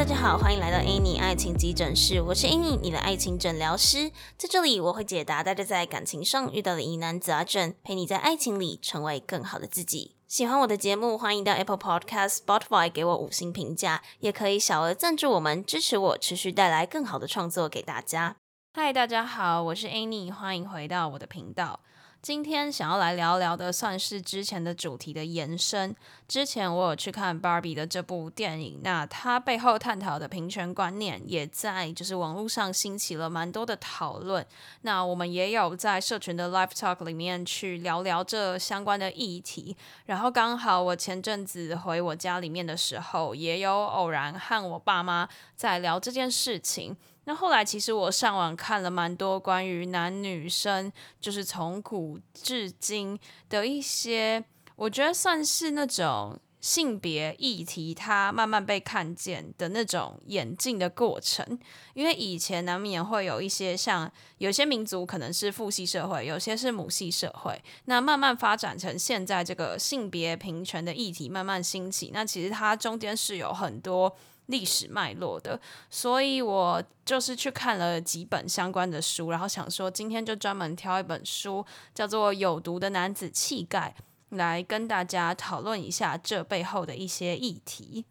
大家好，欢迎来到 Annie 爱情急诊室，我是 Annie，你的爱情诊疗师。在这里，我会解答大家在感情上遇到的疑难杂症，陪你在爱情里成为更好的自己。喜欢我的节目，欢迎到 Apple Podcast、Spotify 给我五星评价，也可以小额赞助我们，支持我持续带来更好的创作给大家。嗨，大家好，我是 Annie，欢迎回到我的频道。今天想要来聊聊的，算是之前的主题的延伸。之前我有去看 Barbie 的这部电影，那它背后探讨的平权观念，也在就是网络上兴起了蛮多的讨论。那我们也有在社群的 Live Talk 里面去聊聊这相关的议题。然后刚好我前阵子回我家里面的时候，也有偶然和我爸妈在聊这件事情。那后来，其实我上网看了蛮多关于男女生，就是从古至今的一些，我觉得算是那种性别议题，它慢慢被看见的那种演进的过程。因为以前难免会有一些像有些民族可能是父系社会，有些是母系社会，那慢慢发展成现在这个性别平权的议题慢慢兴起。那其实它中间是有很多。历史脉络的，所以我就是去看了几本相关的书，然后想说今天就专门挑一本书，叫做《有毒的男子气概》，来跟大家讨论一下这背后的一些议题。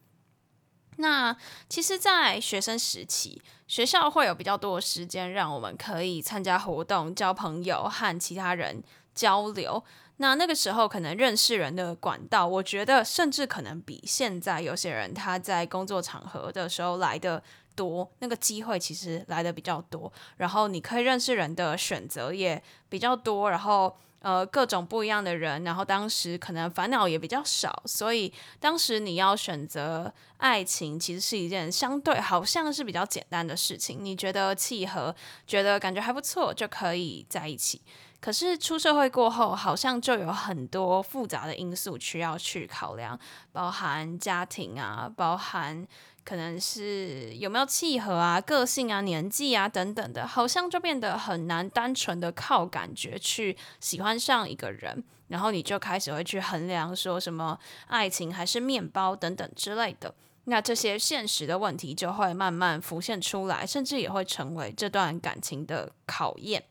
那其实，在学生时期，学校会有比较多的时间让我们可以参加活动、交朋友和其他人交流。那那个时候可能认识人的管道，我觉得甚至可能比现在有些人他在工作场合的时候来的多，那个机会其实来的比较多，然后你可以认识人的选择也比较多，然后呃各种不一样的人，然后当时可能烦恼也比较少，所以当时你要选择爱情，其实是一件相对好像是比较简单的事情，你觉得契合，觉得感觉还不错，就可以在一起。可是出社会过后，好像就有很多复杂的因素需要去考量，包含家庭啊，包含可能是有没有契合啊、个性啊、年纪啊等等的，好像就变得很难单纯的靠感觉去喜欢上一个人，然后你就开始会去衡量说什么爱情还是面包等等之类的，那这些现实的问题就会慢慢浮现出来，甚至也会成为这段感情的考验。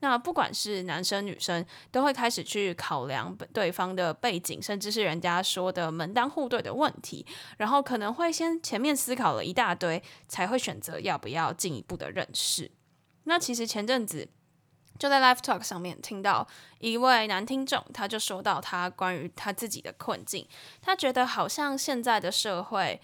那不管是男生女生，都会开始去考量对方的背景，甚至是人家说的门当户对的问题，然后可能会先前面思考了一大堆，才会选择要不要进一步的认识。那其实前阵子就在 Live Talk 上面听到一位男听众，他就说到他关于他自己的困境，他觉得好像现在的社会。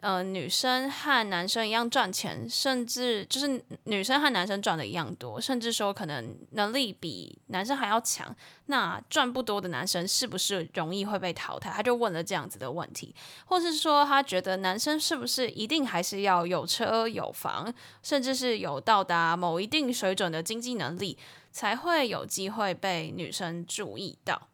呃，女生和男生一样赚钱，甚至就是女生和男生赚的一样多，甚至说可能能力比男生还要强。那赚不多的男生是不是容易会被淘汰？他就问了这样子的问题，或是说他觉得男生是不是一定还是要有车有房，甚至是有到达某一定水准的经济能力，才会有机会被女生注意到？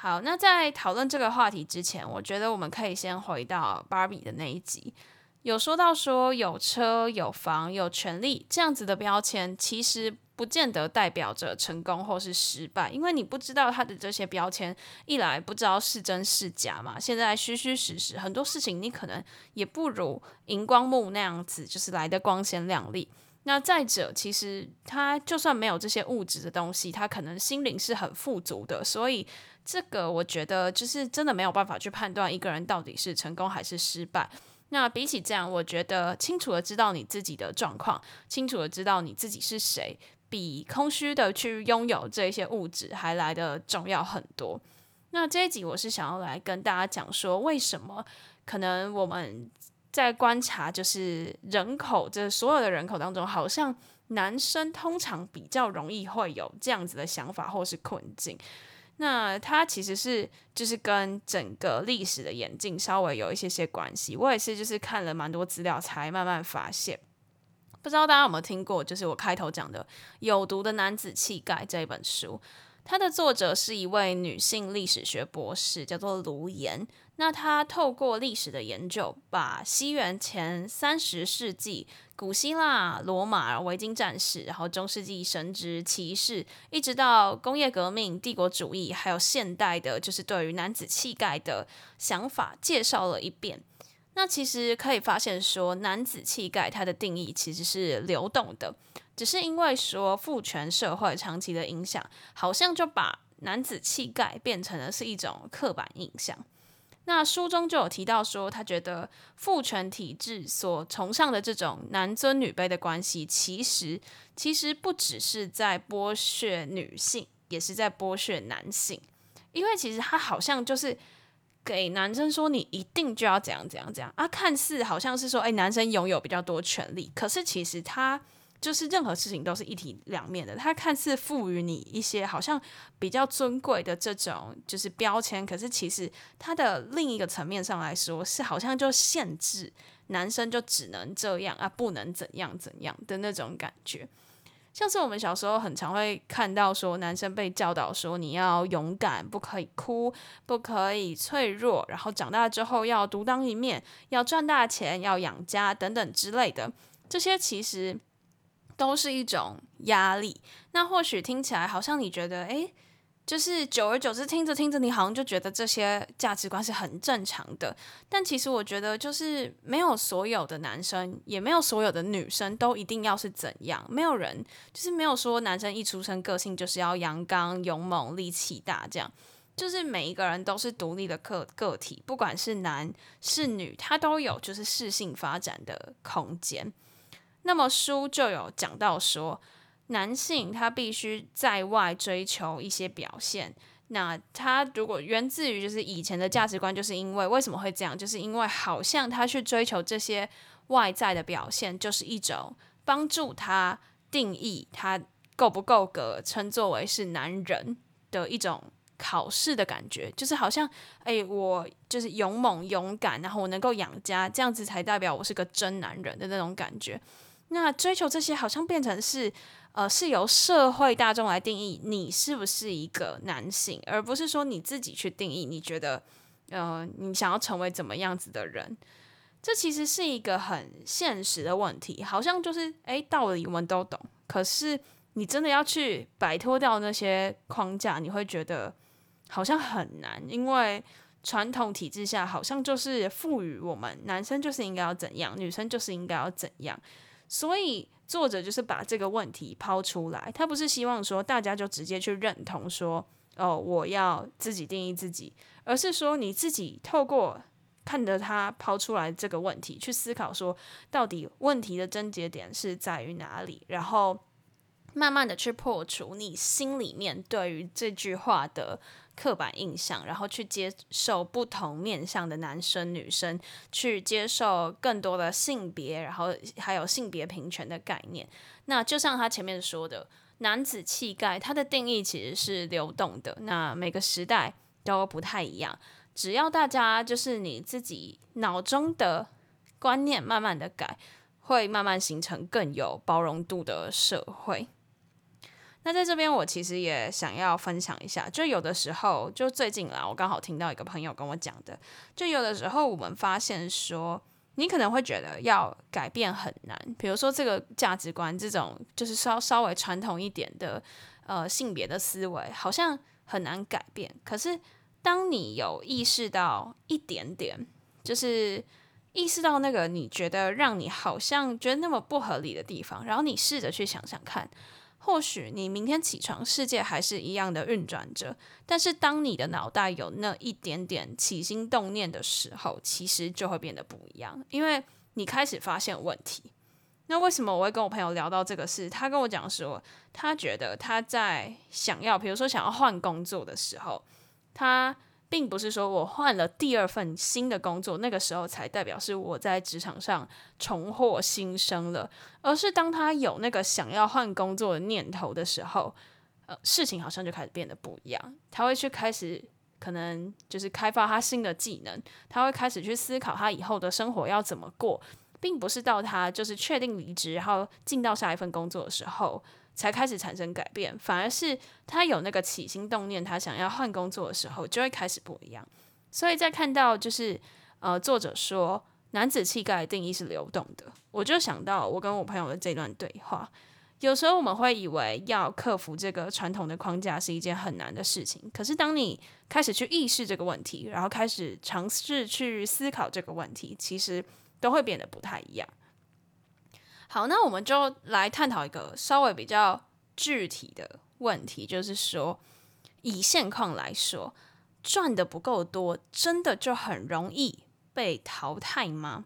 好，那在讨论这个话题之前，我觉得我们可以先回到芭比的那一集，有说到说有车有房有权利这样子的标签，其实不见得代表着成功或是失败，因为你不知道他的这些标签，一来不知道是真是假嘛。现在虚虚实实，很多事情你可能也不如荧光幕那样子，就是来的光鲜亮丽。那再者，其实他就算没有这些物质的东西，他可能心灵是很富足的，所以。这个我觉得就是真的没有办法去判断一个人到底是成功还是失败。那比起这样，我觉得清楚的知道你自己的状况，清楚的知道你自己是谁，比空虚的去拥有这些物质还来的重要很多。那这一集我是想要来跟大家讲说，为什么可能我们在观察就是人口这所有的人口当中，好像男生通常比较容易会有这样子的想法或是困境。那它其实是就是跟整个历史的演进稍微有一些些关系。我也是就是看了蛮多资料才慢慢发现。不知道大家有没有听过，就是我开头讲的《有毒的男子气概》这本书。它的作者是一位女性历史学博士，叫做卢岩。那他透过历史的研究，把西元前三十世纪古希腊、罗马、维京战士，然后中世纪神职骑士，一直到工业革命、帝国主义，还有现代的，就是对于男子气概的想法介绍了一遍。那其实可以发现说，男子气概它的定义其实是流动的，只是因为说父权社会长期的影响，好像就把男子气概变成了是一种刻板印象。那书中就有提到说，他觉得父权体制所崇尚的这种男尊女卑的关系，其实其实不只是在剥削女性，也是在剥削男性。因为其实他好像就是给男生说，你一定就要怎样怎样怎样啊，看似好像是说，哎，男生拥有比较多权利，可是其实他。就是任何事情都是一体两面的，它看似赋予你一些好像比较尊贵的这种就是标签，可是其实它的另一个层面上来说，是好像就限制男生就只能这样啊，不能怎样怎样的那种感觉。像是我们小时候很常会看到说，男生被教导说你要勇敢，不可以哭，不可以脆弱，然后长大之后要独当一面，要赚大钱，要养家等等之类的，这些其实。都是一种压力。那或许听起来好像你觉得，诶，就是久而久之听着听着，你好像就觉得这些价值观是很正常的。但其实我觉得，就是没有所有的男生，也没有所有的女生都一定要是怎样。没有人就是没有说男生一出生个性就是要阳刚、勇猛、力气大这样。就是每一个人都是独立的个个体，不管是男是女，他都有就是适性发展的空间。那么书就有讲到说，男性他必须在外追求一些表现。那他如果源自于就是以前的价值观，就是因为为什么会这样？就是因为好像他去追求这些外在的表现，就是一种帮助他定义他够不够格称作为是男人的一种考试的感觉。就是好像诶，我就是勇猛勇敢，然后我能够养家，这样子才代表我是个真男人的那种感觉。那追求这些好像变成是，呃，是由社会大众来定义你是不是一个男性，而不是说你自己去定义你觉得，呃，你想要成为怎么样子的人。这其实是一个很现实的问题，好像就是，诶，道理我们都懂，可是你真的要去摆脱掉那些框架，你会觉得好像很难，因为传统体制下好像就是赋予我们男生就是应该要怎样，女生就是应该要怎样。所以作者就是把这个问题抛出来，他不是希望说大家就直接去认同说，哦，我要自己定义自己，而是说你自己透过看着他抛出来这个问题去思考说，到底问题的症结点是在于哪里，然后慢慢的去破除你心里面对于这句话的。刻板印象，然后去接受不同面向的男生女生，去接受更多的性别，然后还有性别平权的概念。那就像他前面说的，男子气概，它的定义其实是流动的。那每个时代都不太一样，只要大家就是你自己脑中的观念慢慢的改，会慢慢形成更有包容度的社会。那在这边，我其实也想要分享一下，就有的时候，就最近啦，我刚好听到一个朋友跟我讲的，就有的时候我们发现说，你可能会觉得要改变很难，比如说这个价值观，这种就是稍稍微传统一点的，呃，性别的思维，好像很难改变。可是当你有意识到一点点，就是意识到那个你觉得让你好像觉得那么不合理的地方，然后你试着去想想看。或许你明天起床，世界还是一样的运转着，但是当你的脑袋有那一点点起心动念的时候，其实就会变得不一样，因为你开始发现问题。那为什么我会跟我朋友聊到这个事？他跟我讲说，他觉得他在想要，比如说想要换工作的时候，他。并不是说我换了第二份新的工作，那个时候才代表是我在职场上重获新生了，而是当他有那个想要换工作的念头的时候，呃，事情好像就开始变得不一样。他会去开始可能就是开发他新的技能，他会开始去思考他以后的生活要怎么过，并不是到他就是确定离职，然后进到下一份工作的时候。才开始产生改变，反而是他有那个起心动念，他想要换工作的时候，就会开始不一样。所以在看到就是呃，作者说男子气概的定义是流动的，我就想到我跟我朋友的这段对话，有时候我们会以为要克服这个传统的框架是一件很难的事情，可是当你开始去意识这个问题，然后开始尝试去思考这个问题，其实都会变得不太一样。好，那我们就来探讨一个稍微比较具体的问题，就是说，以现况来说，赚的不够多，真的就很容易被淘汰吗？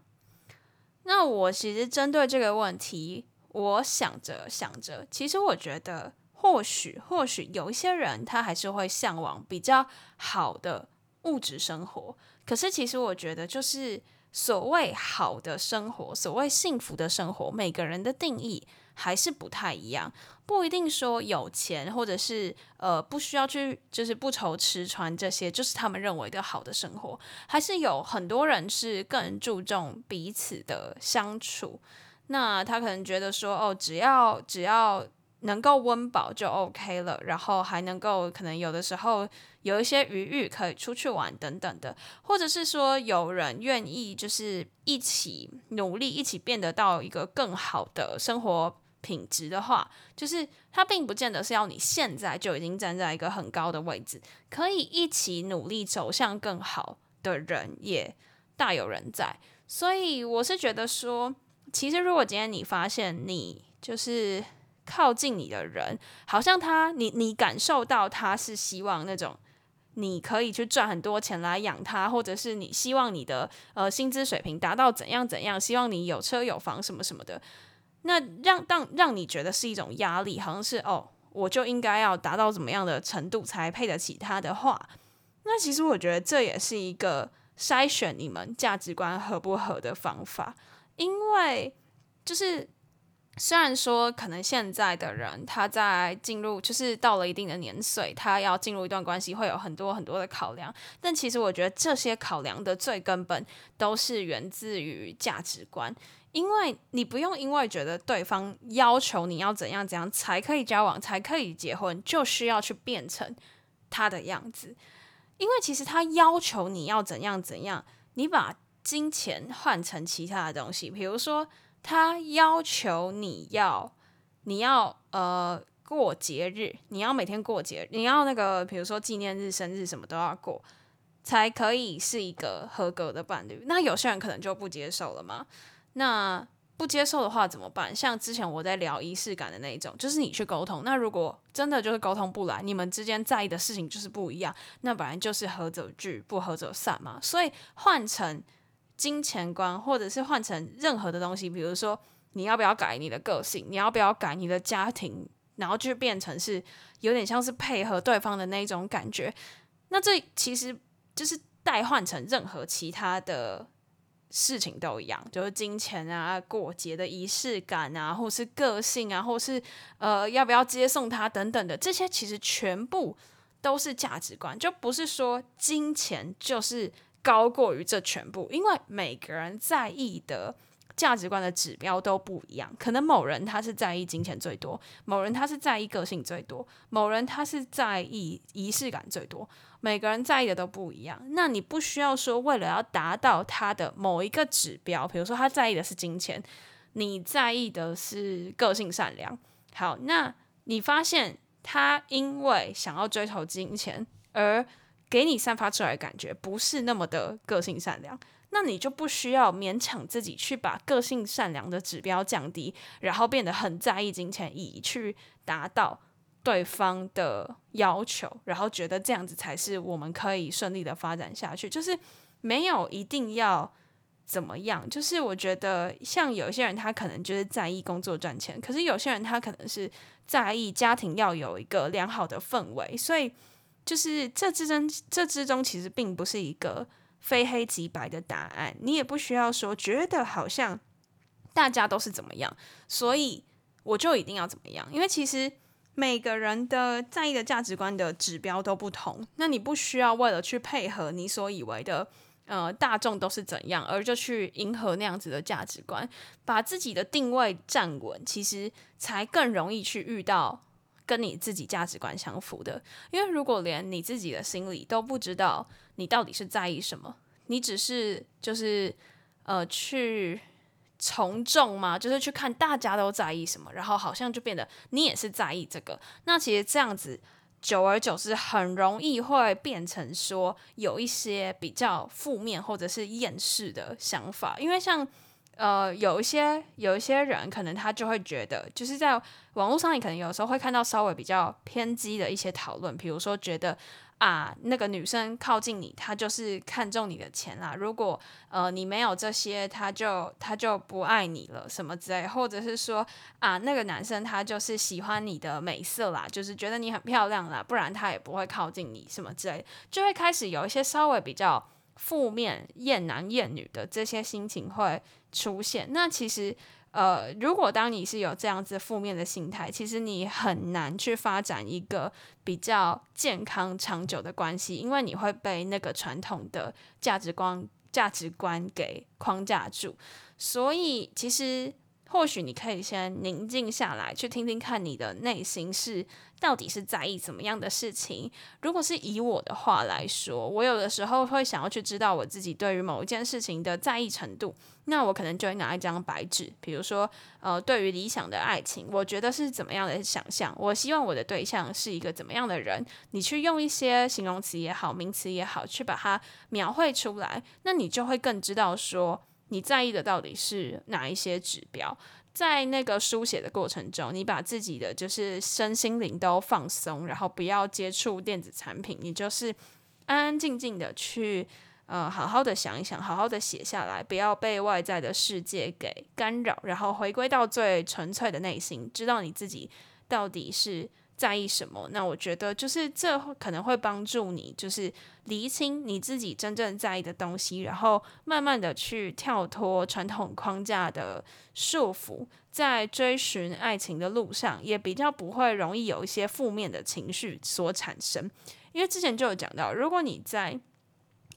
那我其实针对这个问题。我想着想着，其实我觉得，或许或许有一些人他还是会向往比较好的物质生活。可是，其实我觉得，就是所谓好的生活，所谓幸福的生活，每个人的定义还是不太一样。不一定说有钱，或者是呃不需要去，就是不愁吃穿这些，就是他们认为的好的生活。还是有很多人是更注重彼此的相处。那他可能觉得说，哦，只要只要能够温饱就 OK 了，然后还能够可能有的时候有一些余裕可以出去玩等等的，或者是说有人愿意就是一起努力，一起变得到一个更好的生活品质的话，就是他并不见得是要你现在就已经站在一个很高的位置，可以一起努力走向更好的人也大有人在，所以我是觉得说。其实，如果今天你发现你就是靠近你的人，好像他，你你感受到他是希望那种你可以去赚很多钱来养他，或者是你希望你的呃薪资水平达到怎样怎样，希望你有车有房什么什么的，那让让让你觉得是一种压力，好像是哦，我就应该要达到怎么样的程度才配得起他的话，那其实我觉得这也是一个筛选你们价值观合不合的方法。因为就是，虽然说可能现在的人他在进入，就是到了一定的年岁，他要进入一段关系，会有很多很多的考量。但其实我觉得这些考量的最根本都是源自于价值观，因为你不用因为觉得对方要求你要怎样怎样才可以交往，才可以结婚，就需要去变成他的样子。因为其实他要求你要怎样怎样，你把。金钱换成其他的东西，比如说他要求你要，你要呃过节日，你要每天过节，你要那个比如说纪念日、生日什么都要过，才可以是一个合格的伴侣。那有些人可能就不接受了嘛。那不接受的话怎么办？像之前我在聊仪式感的那一种，就是你去沟通。那如果真的就是沟通不来，你们之间在意的事情就是不一样，那本来就是合则聚，不合则散嘛。所以换成。金钱观，或者是换成任何的东西，比如说你要不要改你的个性，你要不要改你的家庭，然后就变成是有点像是配合对方的那种感觉。那这其实就是代换成任何其他的事情都一样，就是金钱啊、过节的仪式感啊，或是个性啊，或是呃要不要接送他等等的，这些其实全部都是价值观，就不是说金钱就是。高过于这全部，因为每个人在意的价值观的指标都不一样。可能某人他是在意金钱最多，某人他是在意个性最多，某人他是在意仪式感最多。每个人在意的都不一样。那你不需要说为了要达到他的某一个指标，比如说他在意的是金钱，你在意的是个性善良。好，那你发现他因为想要追求金钱而给你散发出来的感觉不是那么的个性善良，那你就不需要勉强自己去把个性善良的指标降低，然后变得很在意金钱，以去达到对方的要求，然后觉得这样子才是我们可以顺利的发展下去。就是没有一定要怎么样，就是我觉得像有些人他可能就是在意工作赚钱，可是有些人他可能是在意家庭要有一个良好的氛围，所以。就是这之中，这之中其实并不是一个非黑即白的答案。你也不需要说觉得好像大家都是怎么样，所以我就一定要怎么样。因为其实每个人的在意的价值观的指标都不同。那你不需要为了去配合你所以为的呃大众都是怎样，而就去迎合那样子的价值观，把自己的定位站稳，其实才更容易去遇到。跟你自己价值观相符的，因为如果连你自己的心里都不知道你到底是在意什么，你只是就是呃去从众嘛？就是去看大家都在意什么，然后好像就变得你也是在意这个。那其实这样子，久而久之，很容易会变成说有一些比较负面或者是厌世的想法。因为像呃有一些有一些人，可能他就会觉得，就是在网络上，你可能有时候会看到稍微比较偏激的一些讨论，比如说觉得。啊，那个女生靠近你，她就是看中你的钱啦。如果呃你没有这些，她就她就不爱你了，什么之类。或者是说啊，那个男生他就是喜欢你的美色啦，就是觉得你很漂亮啦，不然他也不会靠近你，什么之类，就会开始有一些稍微比较负面、厌男厌女的这些心情会出现。那其实。呃，如果当你是有这样子负面的心态，其实你很难去发展一个比较健康长久的关系，因为你会被那个传统的价值观价值观给框架住。所以，其实或许你可以先宁静下来，去听听看你的内心是到底是在意怎么样的事情。如果是以我的话来说，我有的时候会想要去知道我自己对于某一件事情的在意程度。那我可能就会拿一张白纸，比如说，呃，对于理想的爱情，我觉得是怎么样的想象？我希望我的对象是一个怎么样的人？你去用一些形容词也好，名词也好，去把它描绘出来，那你就会更知道说你在意的到底是哪一些指标。在那个书写的过程中，你把自己的就是身心灵都放松，然后不要接触电子产品，你就是安安静静的去。呃，好好的想一想，好好的写下来，不要被外在的世界给干扰，然后回归到最纯粹的内心，知道你自己到底是在意什么。那我觉得，就是这可能会帮助你，就是厘清你自己真正在意的东西，然后慢慢的去跳脱传统框架的束缚，在追寻爱情的路上，也比较不会容易有一些负面的情绪所产生。因为之前就有讲到，如果你在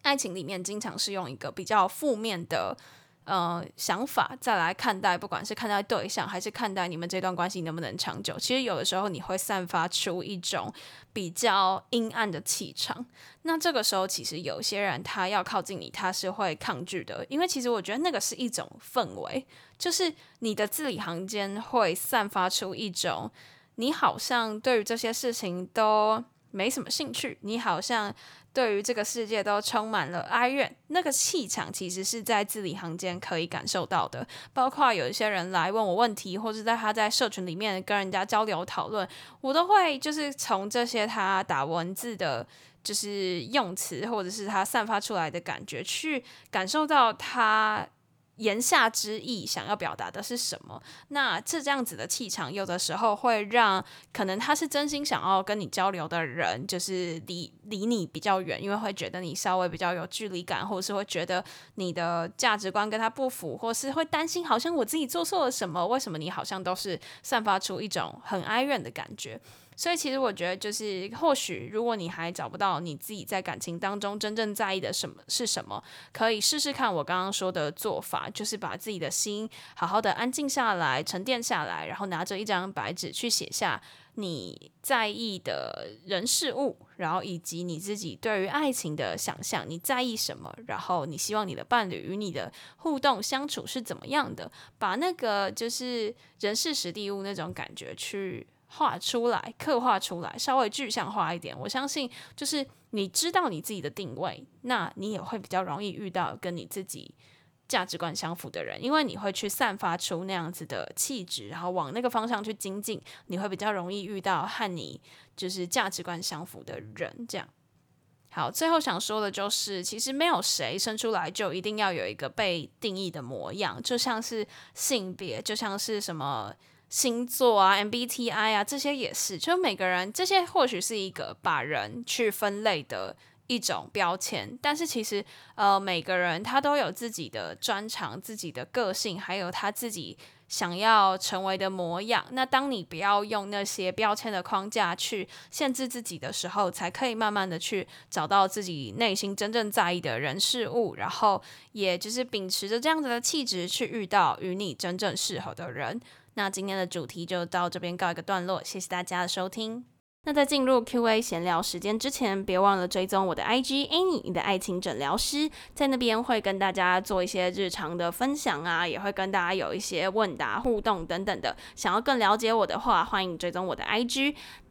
爱情里面经常是用一个比较负面的呃想法再来看待，不管是看待对象还是看待你们这段关系能不能长久，其实有的时候你会散发出一种比较阴暗的气场。那这个时候，其实有些人他要靠近你，他是会抗拒的，因为其实我觉得那个是一种氛围，就是你的字里行间会散发出一种你好像对于这些事情都没什么兴趣，你好像。对于这个世界都充满了哀怨，那个气场其实是在字里行间可以感受到的。包括有一些人来问我问题，或者在他在社群里面跟人家交流讨论，我都会就是从这些他打文字的，就是用词，或者是他散发出来的感觉，去感受到他。言下之意想要表达的是什么？那这这样子的气场，有的时候会让可能他是真心想要跟你交流的人，就是离离你比较远，因为会觉得你稍微比较有距离感，或者是会觉得你的价值观跟他不符，或是会担心好像我自己做错了什么，为什么你好像都是散发出一种很哀怨的感觉。所以，其实我觉得，就是或许，如果你还找不到你自己在感情当中真正在意的什么是什么，可以试试看我刚刚说的做法，就是把自己的心好好的安静下来、沉淀下来，然后拿着一张白纸去写下你在意的人事物，然后以及你自己对于爱情的想象，你在意什么，然后你希望你的伴侣与你的互动相处是怎么样的，把那个就是人事时地物那种感觉去。画出来，刻画出来，稍微具象化一点。我相信，就是你知道你自己的定位，那你也会比较容易遇到跟你自己价值观相符的人，因为你会去散发出那样子的气质，然后往那个方向去精进，你会比较容易遇到和你就是价值观相符的人。这样，好，最后想说的就是，其实没有谁生出来就一定要有一个被定义的模样，就像是性别，就像是什么。星座啊，MBTI 啊，这些也是，就每个人这些或许是一个把人去分类的一种标签，但是其实呃，每个人他都有自己的专长、自己的个性，还有他自己想要成为的模样。那当你不要用那些标签的框架去限制自己的时候，才可以慢慢的去找到自己内心真正在意的人事物，然后也就是秉持着这样子的气质去遇到与你真正适合的人。那今天的主题就到这边告一个段落，谢谢大家的收听。那在进入 Q&A 闲聊时间之前，别忘了追踪我的 IG Annie，你的爱情诊疗师，在那边会跟大家做一些日常的分享啊，也会跟大家有一些问答互动等等的。想要更了解我的话，欢迎追踪我的 IG。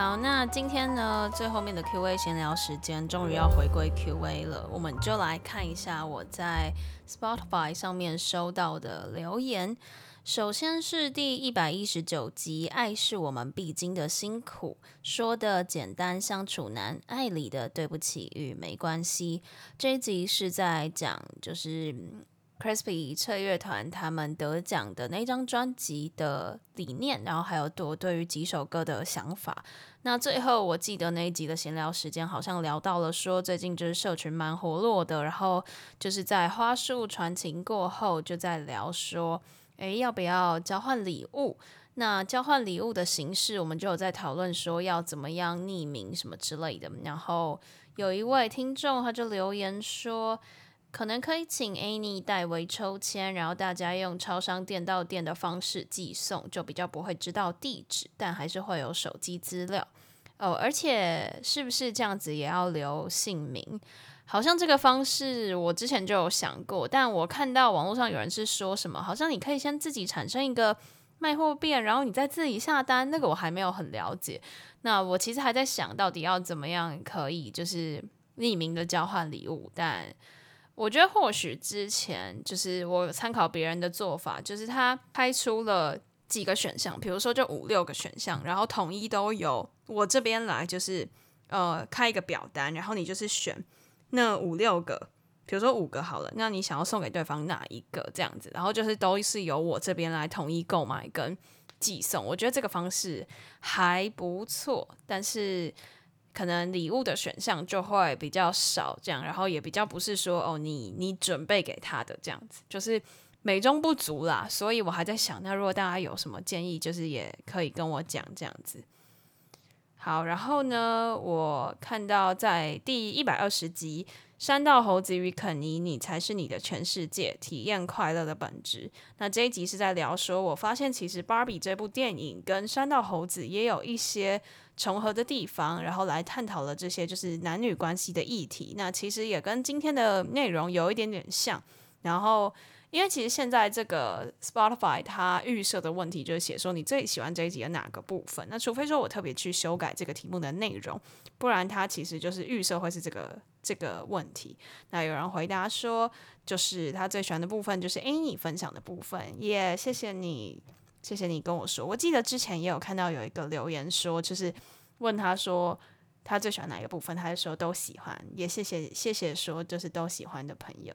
好，那今天呢，最后面的 Q&A 闲聊时间终于要回归 Q&A 了，我们就来看一下我在 Spotify 上面收到的留言。首先是第一百一十九集《爱是我们必经的辛苦》，说的简单相处难，爱里的对不起与没关系。这一集是在讲，就是。Crispy 侧乐团他们得奖的那张专辑的理念，然后还有我对于几首歌的想法。那最后我记得那一集的闲聊时间，好像聊到了说最近就是社群蛮活络的，然后就是在花束传情过后，就在聊说，诶，要不要交换礼物？那交换礼物的形式，我们就有在讨论说要怎么样匿名什么之类的。然后有一位听众他就留言说。可能可以请 Annie 代为抽签，然后大家用超商店到店的方式寄送，就比较不会知道地址，但还是会有手机资料哦。而且是不是这样子也要留姓名？好像这个方式我之前就有想过，但我看到网络上有人是说什么，好像你可以先自己产生一个卖货店，然后你再自己下单。那个我还没有很了解。那我其实还在想到底要怎么样可以就是匿名的交换礼物，但。我觉得或许之前就是我参考别人的做法，就是他开出了几个选项，比如说就五六个选项，然后统一都有我这边来，就是呃开一个表单，然后你就是选那五六个，比如说五个好了，那你想要送给对方哪一个这样子，然后就是都是由我这边来统一购买跟寄送。我觉得这个方式还不错，但是。可能礼物的选项就会比较少，这样，然后也比较不是说哦，你你准备给他的这样子，就是美中不足啦。所以我还在想，那如果大家有什么建议，就是也可以跟我讲这样子。好，然后呢，我看到在第一百二十集。山道猴子与肯尼，你才是你的全世界，体验快乐的本质。那这一集是在聊说，我发现其实《芭比》这部电影跟山道猴子也有一些重合的地方，然后来探讨了这些就是男女关系的议题。那其实也跟今天的内容有一点点像，然后。因为其实现在这个 Spotify 它预设的问题就是写说你最喜欢这一集的哪个部分？那除非说我特别去修改这个题目的内容，不然它其实就是预设会是这个这个问题。那有人回答说，就是他最喜欢的部分就是 Annie 分享的部分。耶，谢谢你，谢谢你跟我说。我记得之前也有看到有一个留言说，就是问他说他最喜欢哪一个部分，他就说都喜欢。也谢谢谢谢说就是都喜欢的朋友。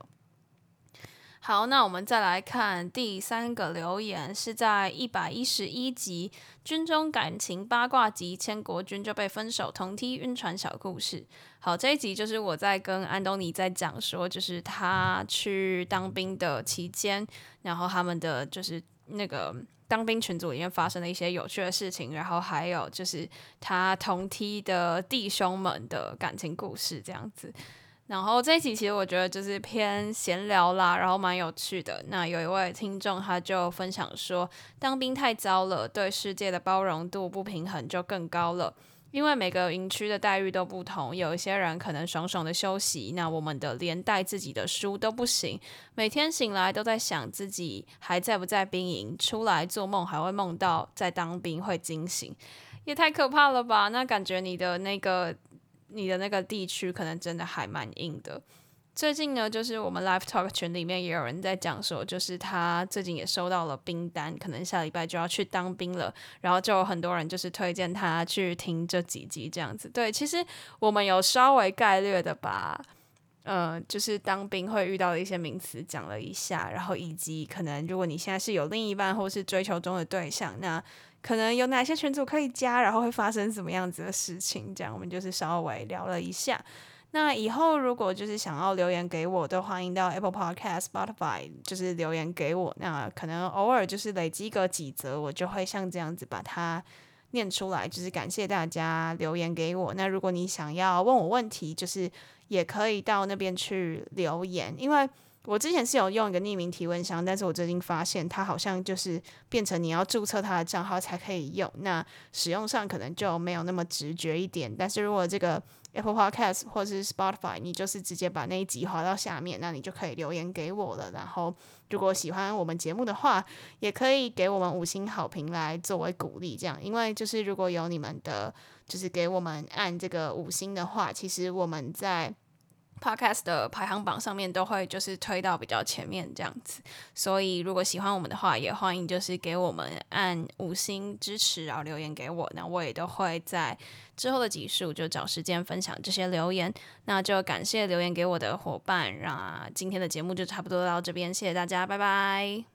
好，那我们再来看第三个留言，是在一百一十一集《军中感情八卦集》，千国军就被分手，同梯晕船小故事。好，这一集就是我在跟安东尼在讲说，就是他去当兵的期间，然后他们的就是那个当兵群组里面发生的一些有趣的事情，然后还有就是他同梯的弟兄们的感情故事，这样子。然后这一集其实我觉得就是偏闲聊啦，然后蛮有趣的。那有一位听众他就分享说，当兵太糟了，对世界的包容度不平衡就更高了。因为每个营区的待遇都不同，有一些人可能爽爽的休息，那我们的连带自己的书都不行，每天醒来都在想自己还在不在兵营，出来做梦还会梦到在当兵会惊醒，也太可怕了吧？那感觉你的那个。你的那个地区可能真的还蛮硬的。最近呢，就是我们 Live Talk 群里面也有人在讲说，就是他最近也收到了兵单，可能下礼拜就要去当兵了。然后就有很多人就是推荐他去听这几集这样子。对，其实我们有稍微概略的把，呃，就是当兵会遇到的一些名词讲了一下，然后以及可能如果你现在是有另一半或是追求中的对象，那。可能有哪些群组可以加，然后会发生什么样子的事情，这样我们就是稍微聊了一下。那以后如果就是想要留言给我，都欢迎到 Apple Podcast、Spotify，就是留言给我。那可能偶尔就是累积个几则，我就会像这样子把它念出来。就是感谢大家留言给我。那如果你想要问我问题，就是也可以到那边去留言，因为我之前是有用一个匿名提问箱，但是我最近发现它好像就是变成你要注册它的账号才可以用，那使用上可能就没有那么直觉一点。但是如果这个 Apple Podcast 或者是 Spotify，你就是直接把那一集滑到下面，那你就可以留言给我了。然后，如果喜欢我们节目的话，也可以给我们五星好评来作为鼓励。这样，因为就是如果有你们的，就是给我们按这个五星的话，其实我们在。Podcast 的排行榜上面都会就是推到比较前面这样子，所以如果喜欢我们的话，也欢迎就是给我们按五星支持，然后留言给我，那我也都会在之后的几数就找时间分享这些留言。那就感谢留言给我的伙伴，那今天的节目就差不多到这边，谢谢大家，拜拜。